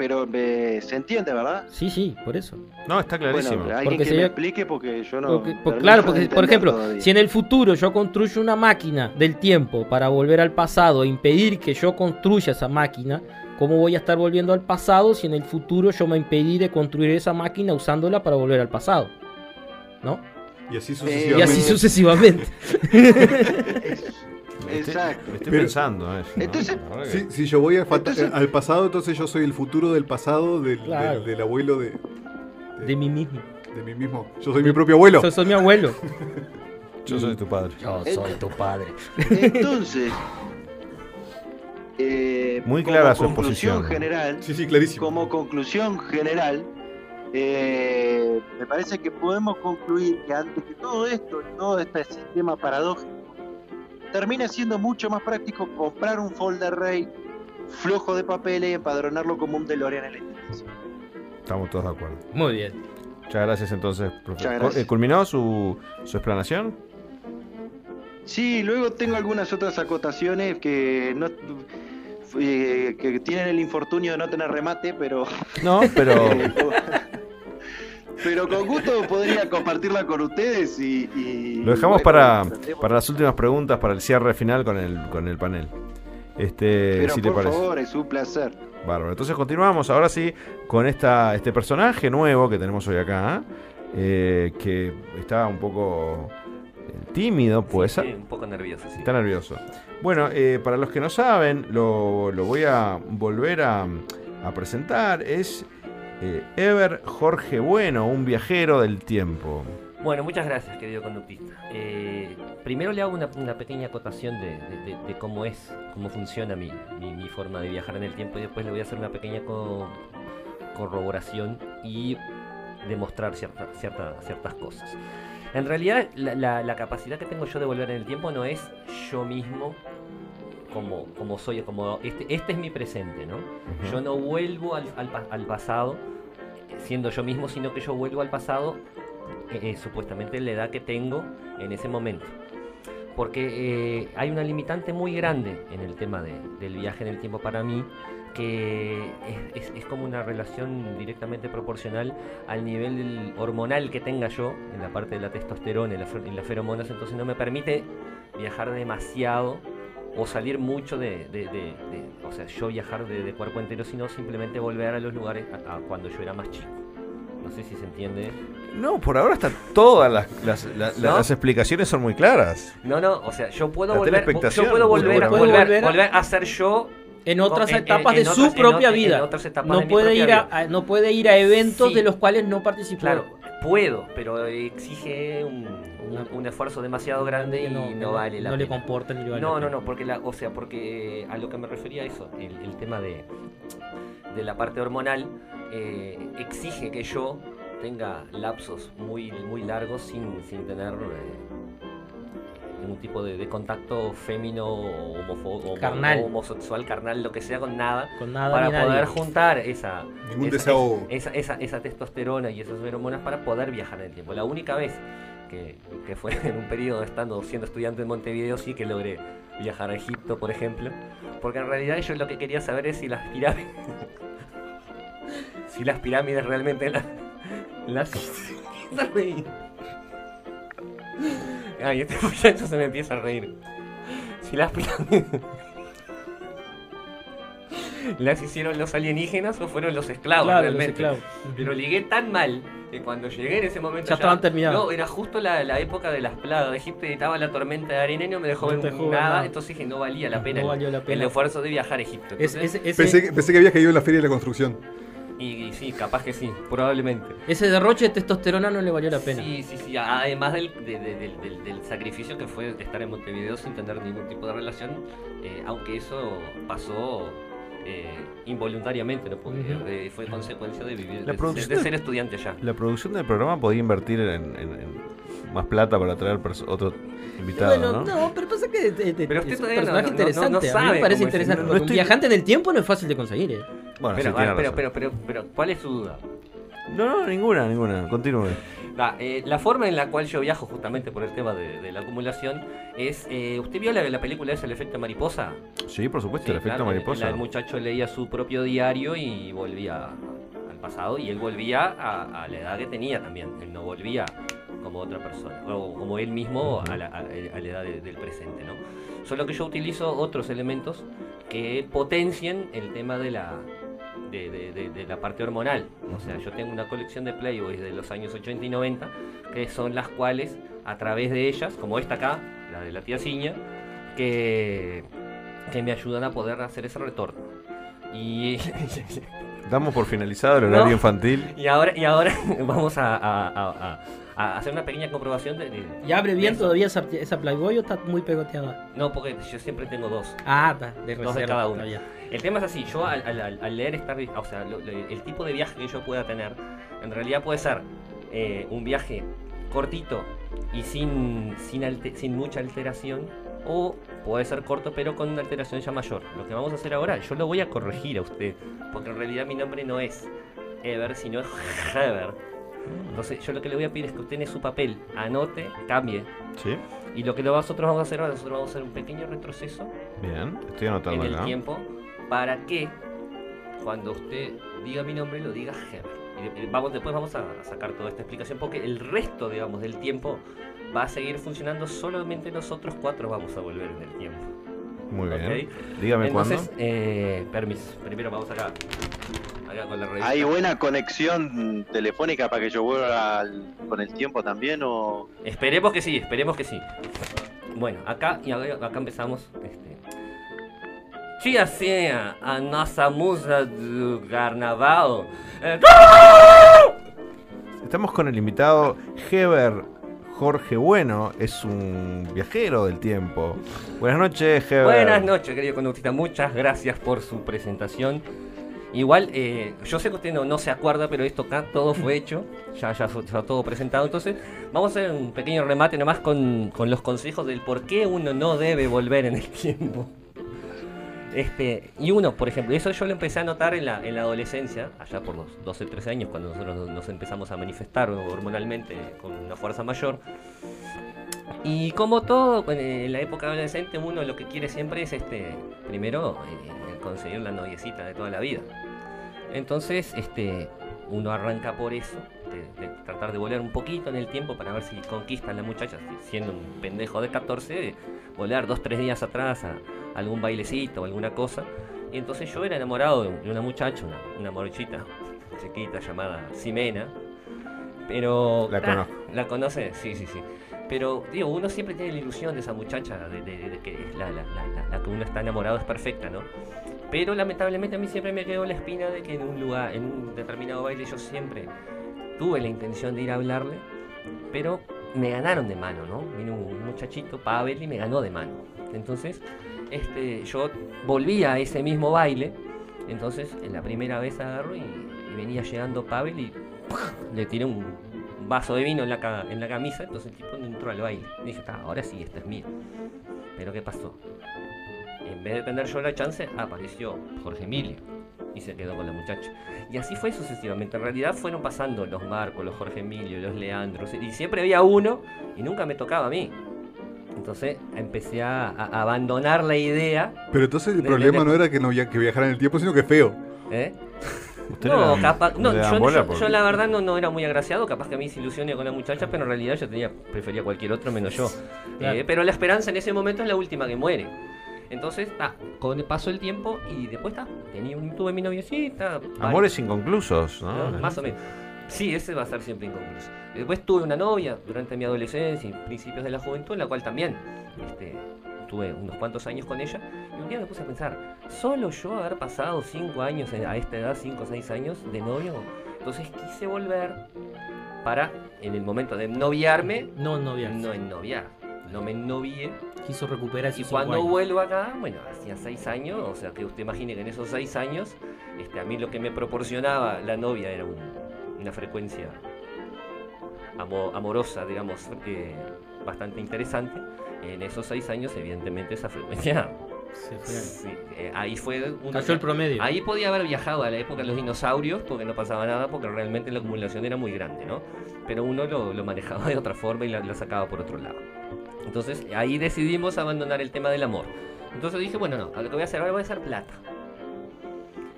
Pero eh, se entiende, ¿verdad? Sí, sí, por eso. No, está clarísimo. Bueno, alguien Porque que sería- me explique porque yo no. Porque- por- termino claro, porque por ejemplo, todavía. si en el futuro yo construyo una máquina del tiempo para volver al pasado e impedir que yo construya esa máquina, ¿cómo voy a estar volviendo al pasado si en el futuro yo me impedí de construir esa máquina usándola para volver al pasado? ¿No? Y así Y sucesivamente. así sucesivamente. Exacto. Estoy Pero- pensando eso. ¿no? Entonces- Si, yo voy al, fata- Entonces- al pasado, entonces yo soy el futuro del pasado del, Claro. del- del abuelo de, De mí mismo. de mí mismo. Yo soy mi propio abuelo. Yo soy mi abuelo. Yo soy tu padre. Yo soy tu padre. Entonces. eh, Muy como clara su conclusión exposición. general. Sí, sí, clarísimo. Como conclusión general. eh, me parece que podemos concluir que antes que todo esto, todo este sistema paradójico, termina siendo mucho más práctico comprar un folder Rey flojo de papeles y empadronarlo como un DeLorean institución. Estamos todos de acuerdo. Muy bien. Muchas gracias entonces, profesor. Eh, ¿Culminó su, su explanación? Sí, luego tengo algunas otras acotaciones que no eh, que tienen el infortunio de no tener remate, pero No, pero pero con gusto podría compartirla con ustedes y, y- lo dejamos bueno, para, para las últimas preguntas, para el cierre final con el, con el panel. Este, Pero si te por parece. favor, es un placer. Bárbaro. Entonces continuamos ahora sí con esta, este personaje nuevo que tenemos hoy acá, eh, que está un poco eh, tímido, pues. Sí, un poco nervioso, sí. Está nervioso. Bueno, eh, para los que no saben, lo, lo voy a volver a, a presentar. Es eh, Ever Jorge Bueno, un viajero del tiempo. Bueno, muchas gracias, querido conductista. Eh, primero le hago una, pequeña acotación de, cómo es, cómo funciona mi, forma de viajar en el tiempo y después le voy a hacer una pequeña co- corroboración y demostrar cierta- cierta- ciertas cosas. En realidad, la- la capacidad que tengo yo de volver en el tiempo no es yo mismo como, como soy, como este, este es mi presente, ¿no? Ujú. Yo no vuelvo al, al al pasado siendo yo mismo, sino que yo vuelvo al pasado eh, eh, supuestamente en la edad que tengo en ese momento. Porque eh, hay una limitante muy grande en el tema de- del viaje en el tiempo para mí, que es, es- es como una relación directamente proporcional al nivel hormonal que tenga yo, en la parte de la testosterona y la, las feromonas, entonces no me permite viajar demasiado o salir mucho de, de- de- de- o sea, yo viajar de, de cuerpo entero, sino simplemente volver a los lugares a- a cuando yo era más chico. No sé si se entiende. No, por ahora están todas las, las, la- ¿No? las explicaciones son muy claras. No, no, o sea, yo puedo La volver, yo puedo volver, volver, volver a- volver a ser yo En otras en- etapas en de otras- su propia en vida. otras etapas No de puede, ir a, vida. a- no puede ir a eventos Sí. de los cuales no participó. Claro, puedo, pero exige un, Una- un- un esfuerzo demasiado grande y no, vale la no le comporta ni le vale No, la no, no, porque la, o sea, porque a lo que me refería eso, el, el tema de, de la parte hormonal eh, exige que yo tenga lapsos muy, muy largos sin, sin tener eh, ningún tipo de, de contacto fémino o, homofo- Carnal. o homosexual, carnal, lo que sea, con nada, Con nada para nadie. poder juntar esa, Ningún esa, esa, esa, esa testosterona y esas feromonas para poder viajar en el tiempo. La única vez que, que fue en un periodo estando siendo estudiante en Montevideo sí que logré viajar a Egipto, por ejemplo. Porque en realidad yo lo que quería saber es si las pirámides. si las pirámides realmente las. las. Ay, este muchacho se me empieza a reír. Si las pirámides. ¿Las hicieron los alienígenas o fueron los esclavos Claro, los realmente? esclavos. Pero ligué tan mal que cuando llegué en ese momento Ya estaban terminados. No, era justo la, la época de las plagas Egipto y estaba la tormenta de arena y no me dejó No ver nada, nada. entonces dije no valía la pena, No el- valió la el, pena. esfuerzo de viajar a Egipto. Es- Entonces- ese, Pensé, que- pensé que habías caído en la feria de la construcción. Y, y sí, capaz que sí, probablemente. ese derroche de testosterona no le valió la pena. Sí, sí, sí, además del, de- de- del- del- del sacrificio que fue estar en Montevideo sin tener ningún tipo de relación, eh, aunque eso pasó eh, involuntariamente, ¿no? Porque eh, fue consecuencia de vivir, La de- producción de, de- ser estudiante allá. La producción del programa podía invertir en, en- en más plata para traer otro invitado, bueno, ¿no? pero pasa que eh, eh, Pero usted es un no- personaje no- no- interesante. no a mí sabe me parece es, interesante. no- no porque estoy- Un viajante en el tiempo no es fácil de conseguir. eh. Bueno, Pero, sí, tiene ah, pero, razón. pero, pero, pero, ¿cuál es su duda? No, no, ninguna, ninguna. Continúe. Eh, la forma en la cual yo viajo justamente por el tema de, de la acumulación es... eh, ¿Usted vio la, la película esa, El efecto mariposa? Sí, por supuesto, Sí, el efecto claro, mariposa. El, el muchacho leía su propio diario y volvía al pasado y él volvía a, a la edad que tenía también. Él no volvía como otra persona, o como él mismo a la, a- a la edad de- del presente, ¿no? Solo que yo utilizo otros elementos que potencien el tema de la, de, de- de- de la parte hormonal. O sea, yo tengo una colección de Playboys de los años 80 y 90, que son las cuales, a través de ellas, como esta acá, la de la tía Ciña, que, que me ayudan a poder hacer ese retorno. Y, Damos por finalizado el horario No. infantil. y ahora, y ahora vamos a, a- a- a- hacer una pequeña comprobación de... de- ¿Y abre bien Eso. todavía esa, esa Playboy o está muy pegoteada? No, porque yo siempre tengo dos. Ah, está, de Dos de cada uno. El tema es así, yo al, al- al- al leer esta, o sea, lo- lo- el tipo de viaje que yo pueda tener, en realidad puede ser eh, un viaje cortito y sin, sin, alte- sin mucha alteración, o puede ser corto pero con una alteración ya mayor. Lo que vamos a hacer ahora, yo lo voy a corregir a usted, porque en realidad mi nombre no es Ever, sino es Heber. Entonces yo lo que le voy a pedir es que usted en su papel anote, cambie, Sí, y lo que nosotros vamos a hacer, nosotros vamos a hacer un pequeño retroceso bien. Estoy en anotando el acá. tiempo para que cuando usted diga mi nombre lo diga Heber. Y de- vamos, después vamos a sacar toda esta explicación porque el resto, digamos, del tiempo va a seguir funcionando. Solamente nosotros cuatro vamos a volver en el tiempo. Muy bien. Dígame Entonces, eh, permiso. Primero vamos acá. Acá con la revista. ¿Hay buena conexión telefónica para que yo vuelva al- con el tiempo también? o Esperemos que sí, esperemos que sí. Bueno, acá y acá, empezamos. Este. Chia sea a nossa musa do carnaval. Eh, cuándo. Estamos con el invitado Heber Jorge Bueno. Es un viajero del tiempo. Buenas noches, Heber. Buenas noches, querido conductista. Muchas gracias por su presentación. Igual, eh, yo sé que usted no, se acuerda, pero esto acá todo fue hecho. Ya, ya todo presentado. Entonces, vamos a hacer un pequeño remate nomás con los consejos del por qué uno no debe volver en el tiempo. Este, y uno, por ejemplo, eso yo lo empecé a notar en la, en la adolescencia, allá por los 12, 13 años, cuando nosotros nos- empezamos a manifestar hormonalmente con una fuerza mayor. Y como todo, pues, en la época adolescente, uno lo que quiere siempre es, este, primero, eh, conseguir la noviecita de toda la vida. Entonces, este, uno arranca por eso, de, tratar de volar un poquito en el tiempo para ver si conquista a la muchacha, si- siendo un pendejo de 14, de volar dos, tres días atrás a algún bailecito o alguna cosa. Y entonces yo era enamorado de de una muchacha, una, una morochita chiquita llamada Ximena. Pero. La ah, conozco. ¿La conoce? Sí, sí, sí. Pero, digo, uno siempre tiene la ilusión de esa muchacha, de, de- de que la, la- la- la- la que uno está enamorado es perfecta, ¿no? Pero lamentablemente a mí siempre me quedó la espina de que en un lugar, en un determinado baile, yo siempre tuve la intención de ir a hablarle, pero me ganaron de mano, ¿no? Vino un muchachito, Pavel, y me ganó de mano. Entonces, este, yo volví a ese mismo baile, entonces en la primera vez agarro y, y venía llegando Pavel y le tiré un, vaso de vino en la, en la camisa, entonces el tipo entró al baile. Y dije, "Ah, ahora sí, esta es mía. Pero ¿qué pasó? En vez de tener yo la chance, apareció Jorge Emilio y se quedó con la muchacha. Y así fue sucesivamente. En realidad fueron pasando los Marcos, los Jorge Emilio, los Leandros, y siempre había uno y nunca me tocaba a mí. Entonces empecé a, a abandonar la idea. Pero entonces el De- problema de- no era que no via- que viajara en el tiempo, sino que feo. ¿eh? Usted No, capaz, no, yo, bola yo- yo la verdad no, no era muy agraciado, capaz que a mí se ilusioné con la muchacha, pero en realidad yo tenía, prefería cualquier otro menos yo. Claro. Eh, pero la esperanza en ese momento es la última que muere. Entonces, ta, con el paso del tiempo y después ta, tenía un, tuve mi noviecita. Amores inconclusos, ¿no? ¿no? Más o menos. Sí, ese va a ser siempre inconcluso. Después tuve una novia durante mi adolescencia y principios de la juventud, en la cual también este, tuve unos cuantos años con ella. Y un día me puse a pensar, solo yo haber pasado 5 años a esta edad, 5 o 6 años de novio. Entonces quise volver para, en el momento de noviarme, No, no, bien. no ennoviar. No me ennovié. Quiso recuperar Y cuando años. vuelvo acá, bueno, hacía seis años, o sea que usted imagine que en esos seis años, este, a mí lo que me proporcionaba la novia era un- una frecuencia amo- amorosa, digamos, eh, bastante interesante. En esos seis años, evidentemente, esa frecuencia, fue. sí, eh, ahí fue uno Cayó el promedio. Ahí podía haber viajado a la época de los dinosaurios porque no pasaba nada, porque realmente la acumulación era muy grande, ¿no? Pero uno lo, lo manejaba de otra forma y la, la sacaba por otro lado. Entonces ahí decidimos abandonar el tema del amor. Entonces dije, bueno, no, lo que voy a hacer ahora voy a hacer plata.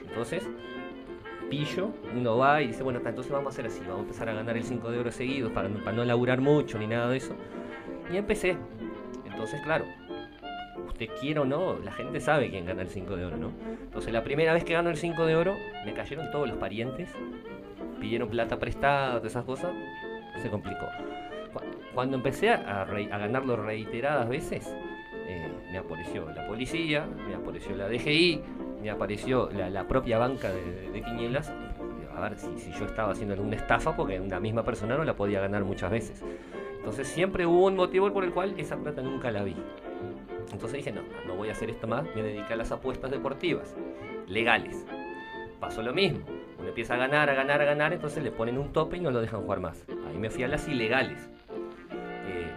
Entonces, pillo, uno va y dice, bueno, entonces vamos a hacer así, vamos a empezar a ganar el 5 de oro seguidos para, para no laburar mucho ni nada de eso. Y empecé. Entonces, claro, usted quiere o no, la gente sabe quién gana el 5 de oro, ¿no? Entonces, la primera vez que gano el 5 de oro, me cayeron todos los parientes, pidieron plata prestada, todas esas cosas, se complicó. Cu- Cuando empecé a, re- a ganarlo reiteradas veces, eh, me apareció la policía, me apareció la DGI, me apareció la, la propia banca de, de- quinielas, a ver si, si yo estaba haciendo alguna estafa, porque una misma persona no la podía ganar muchas veces. Entonces siempre hubo un motivo por el cual esa plata nunca la vi. Entonces dije, no, no voy a hacer esto más, me dediqué a las apuestas deportivas, legales. Pasó lo mismo, uno empieza a ganar, a ganar, a ganar, entonces le ponen un tope y no lo dejan jugar más. Ahí me fui a las ilegales.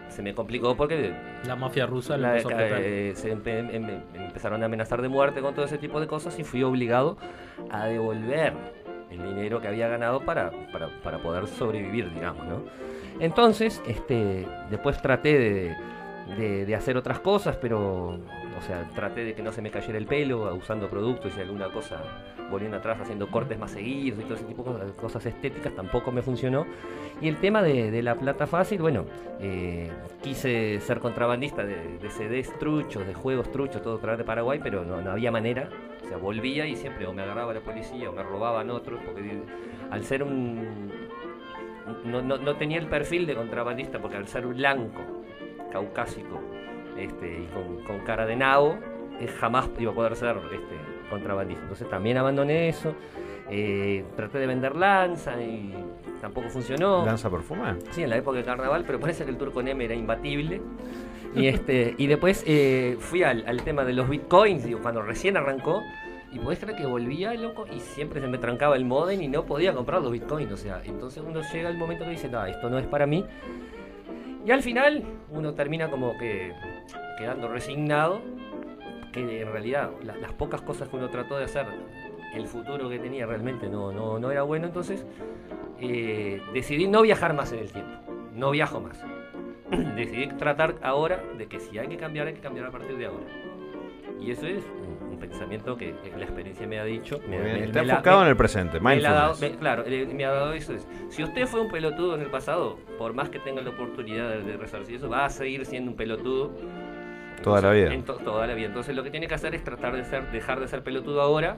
Se me complicó porque La mafia rusa la- empezó a eh, se empe- em- em- empezaron a amenazar de muerte con todo ese tipo de cosas y fui obligado a devolver el dinero que había ganado para, para, para poder sobrevivir, digamos, ¿no? Entonces, este, después traté de, de- de hacer otras cosas, pero, o sea, traté de que no se me cayera el pelo usando productos y alguna cosa, volviendo atrás, haciendo cortes más seguidos y todo ese tipo de cosas, estéticas, tampoco me funcionó. Y el tema de, de la plata fácil, bueno, eh, quise ser contrabandista de, de CDs truchos, de juegos truchos, todo traer de Paraguay, pero no, no había manera. O sea, volvía y siempre o me agarraba la policía o me robaban otros, porque al ser un... No, no- no tenía el perfil de contrabandista, porque al ser blanco, caucásico este, y con, con cara de nabo, eh, jamás iba a poder ser este, contrabandista. Entonces también abandoné eso. eh, traté de vender lanza y tampoco funcionó. ¿Lanza perfume? Sí, en la época de carnaval, pero parece que el turco Neme era imbatible. Y, este, y después eh, fui al, al tema de los bitcoins, digo, cuando recién arrancó. Y podés creer que volvía, loco, y siempre se me trancaba el modem y no podía comprar los bitcoins. O sea, entonces uno llega al momento que dice, no, esto no es para mí. Y al final uno termina como que quedando resignado, que en realidad la- las pocas cosas que uno trató de hacer, el futuro que tenía realmente no, no, no era bueno. Entonces eh, decidí no viajar más en el tiempo. No viajo más. decidí tratar ahora de que si hay que cambiar, hay que cambiar a partir de ahora. Y eso es un, pensamiento que, la experiencia me ha dicho. Me, Muy bien, me- Está me enfocado en el presente, dado- mindfulness. me- claro, eh, me ha dado eso. Es, si usted fue un pelotudo en el pasado, por más que tenga la oportunidad de, de resarcir eso, va a seguir siendo un pelotudo. Toda la vida. En to- toda la vida. Entonces lo que tiene que hacer es tratar de ser, dejar de ser pelotudo ahora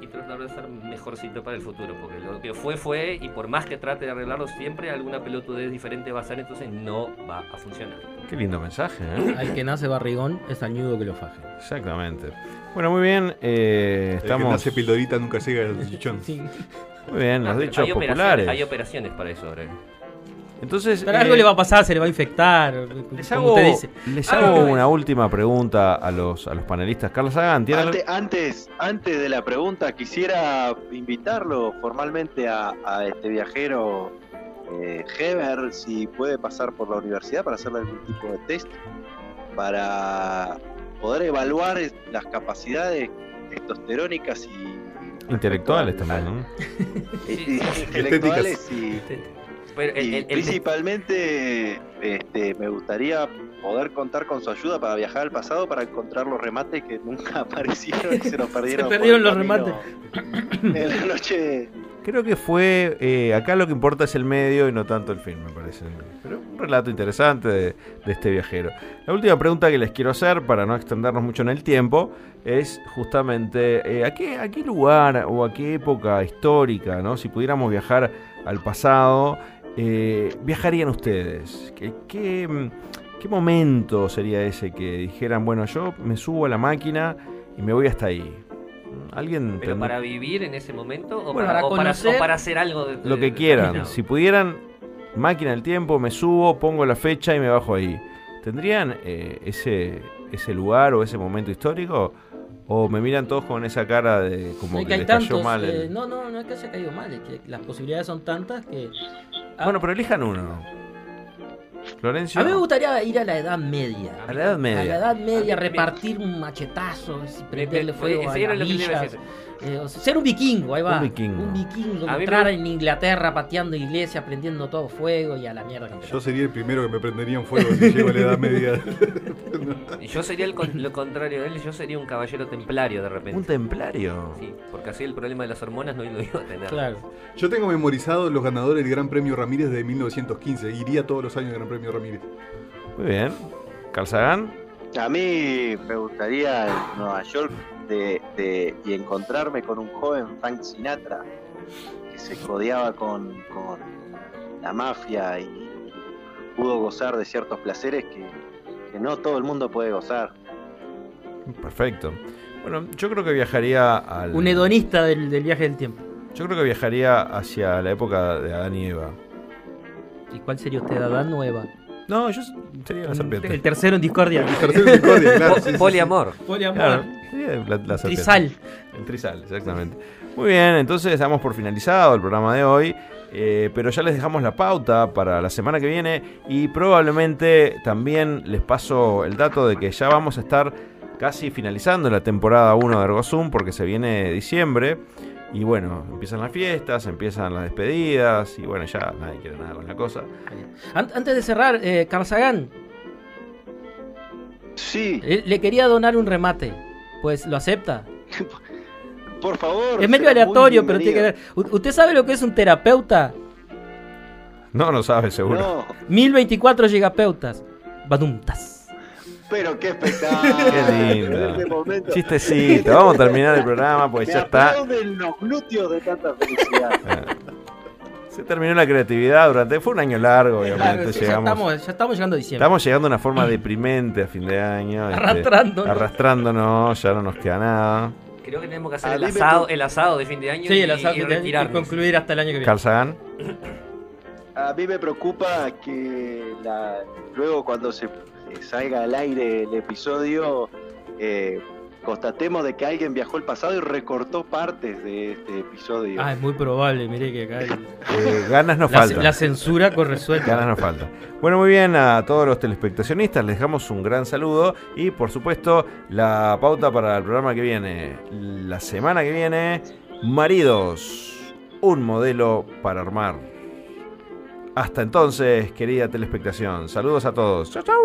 y tratar de ser mejorcito para el futuro. Porque lo que fue, fue, y por más que trate de arreglarlo, siempre alguna pelotudez diferente va a ser, entonces no va a funcionar. Qué lindo mensaje, ¿eh? Al que nace barrigón es al ñudo que lo faje. Exactamente. Bueno, muy bien. eh, El que estamos. nace pildorita nunca llega al chichón. Sí. Muy bien, los Ah, dichos hay operaciones, populares. hay operaciones para eso ahora. Entonces. Pero eh, algo le va a pasar, se le va a infectar. Les como hago, usted dice. les Algo hago que- una última pregunta a los, a los panelistas. Carlos Sagan, ¿tiene algo- Antes, antes, antes de la pregunta, quisiera invitarlo formalmente a, a este viajero eh, Heber, si puede pasar por la universidad para hacerle algún tipo de test, para poder evaluar las capacidades testosterónicas y intelectuales también, ¿no? y- y intelectuales y Pero el- Y el- el- principalmente este, me gustaría poder contar con su ayuda para viajar al pasado para encontrar los remates que nunca aparecieron y se nos perdieron. por perdieron los camino En la noche. Creo que fue. eh, acá lo que importa es el medio y no tanto el film, me parece. Pero un relato interesante de, de este viajero. La última pregunta que les quiero hacer, para no extendernos mucho en el tiempo, es justamente: eh, ¿a, qué, ¿a qué lugar o a qué época histórica, ¿no? si pudiéramos viajar al pasado, eh, viajarían ustedes? ¿Qué, qué, qué momento sería ese que dijeran, bueno, yo me subo a la máquina y me voy hasta ahí? ¿Alguien ¿Pero tendrá- para vivir en ese momento o, Bueno, para, para o para- conocer- o para hacer algo de, Lo de- que quieran. Si pudieran, máquina del tiempo, me subo, pongo la fecha y me bajo ahí. ¿Tendrían eh, ese, ese lugar o ese momento histórico? ¿O me miran todos con esa cara de como es que que hay les cayó mal? el- eh, no, no, no es que haya caído mal, es que las posibilidades son tantas que. Ah, Bueno, pero elijan uno. Florencio. a mí me gustaría ir a la Edad Media. A la Edad Media. A la Edad Media, repartir un machetazo, y prenderle me- fuego a ese era las lo que le iba a villas. decir. Eh, o sea, ser un vikingo, ahí va. Un vikingo. Un vikingo, A mí me- entrar en Inglaterra pateando iglesias, prendiendo todo fuego y a la mierda. que Yo sería el primero que me prendería en fuego si llego a la edad media. Y Yo sería el con- lo contrario de él, yo sería un caballero templario de repente. Un templario. Sí, porque así el problema de las hormonas no lo iba a tener. Claro. Yo tengo memorizado los ganadores del Gran Premio Ramírez de 1915. Iría todos los años al Gran Premio Ramírez. Muy bien. Carl Sagan. A mí me gustaría en Nueva York de, de- y encontrarme con un joven Frank Sinatra que se codeaba con, con la mafia y pudo gozar de ciertos placeres que, que no todo el mundo puede gozar. Perfecto. Bueno, yo creo que viajaría al. Un hedonista del, del viaje del tiempo. Yo creo que viajaría hacia la época de Adán y Eva. ¿Y cuál sería usted, Adán Nueva? No, yo sería la serpiente. El tercero en discordia. Tercero en discordia, claro. Sí. Poliamor. Poliamor. Claro, sería la, la. Trizal. El trizal, exactamente. Muy bien, entonces damos por finalizado el programa de hoy. Eh, pero ya les dejamos la pauta para la semana que viene y probablemente también les paso el dato de que ya vamos a estar casi finalizando la temporada 1 de Ergozum porque se viene diciembre y bueno, empiezan las fiestas, empiezan las despedidas y bueno, ya nadie quiere nada con la cosa. An- Antes de cerrar, eh, Carl Sagan, Sí, eh, le quería donar un remate. Pues lo acepta. por favor. Es medio aleatorio, pero tiene que ver. ¿Usted sabe lo que es un terapeuta? No lo sabe seguro. No, 1024 gigapeutas. Badumtas. pero qué espectáculo. Qué lindo. Este. Chistecito, vamos a terminar el programa pues Me ya está. los glúteos de tanta felicidad. Eh, Se terminó la creatividad durante. Fue un año largo, obviamente. Claro, sí, ya, llegamos, estamos, ya estamos llegando a diciembre. estamos llegando a una forma deprimente a fin de año. este, Arrastrándonos. arrastrándonos, ya no nos queda nada. Creo que tenemos que hacer el asado, el asado de fin de año Sí, y, el asado y concluir hasta el año que viene. Carl Sagan. A mí me preocupa que la- luego cuando se eh, salga al aire el episodio, eh, constatemos de que alguien viajó al pasado y recortó partes de este episodio. Ah, es muy probable, mire que acá el- Eh, ganas nos la, faltan. la censura corre suelta. Ganas nos faltan. Bueno, muy bien a todos los telespectacionistas, les dejamos un gran saludo y por supuesto la pauta para el programa que viene. La semana que viene, Maridos, un modelo para armar. Hasta entonces, querida telespectación, saludos a todos. Chau, chau.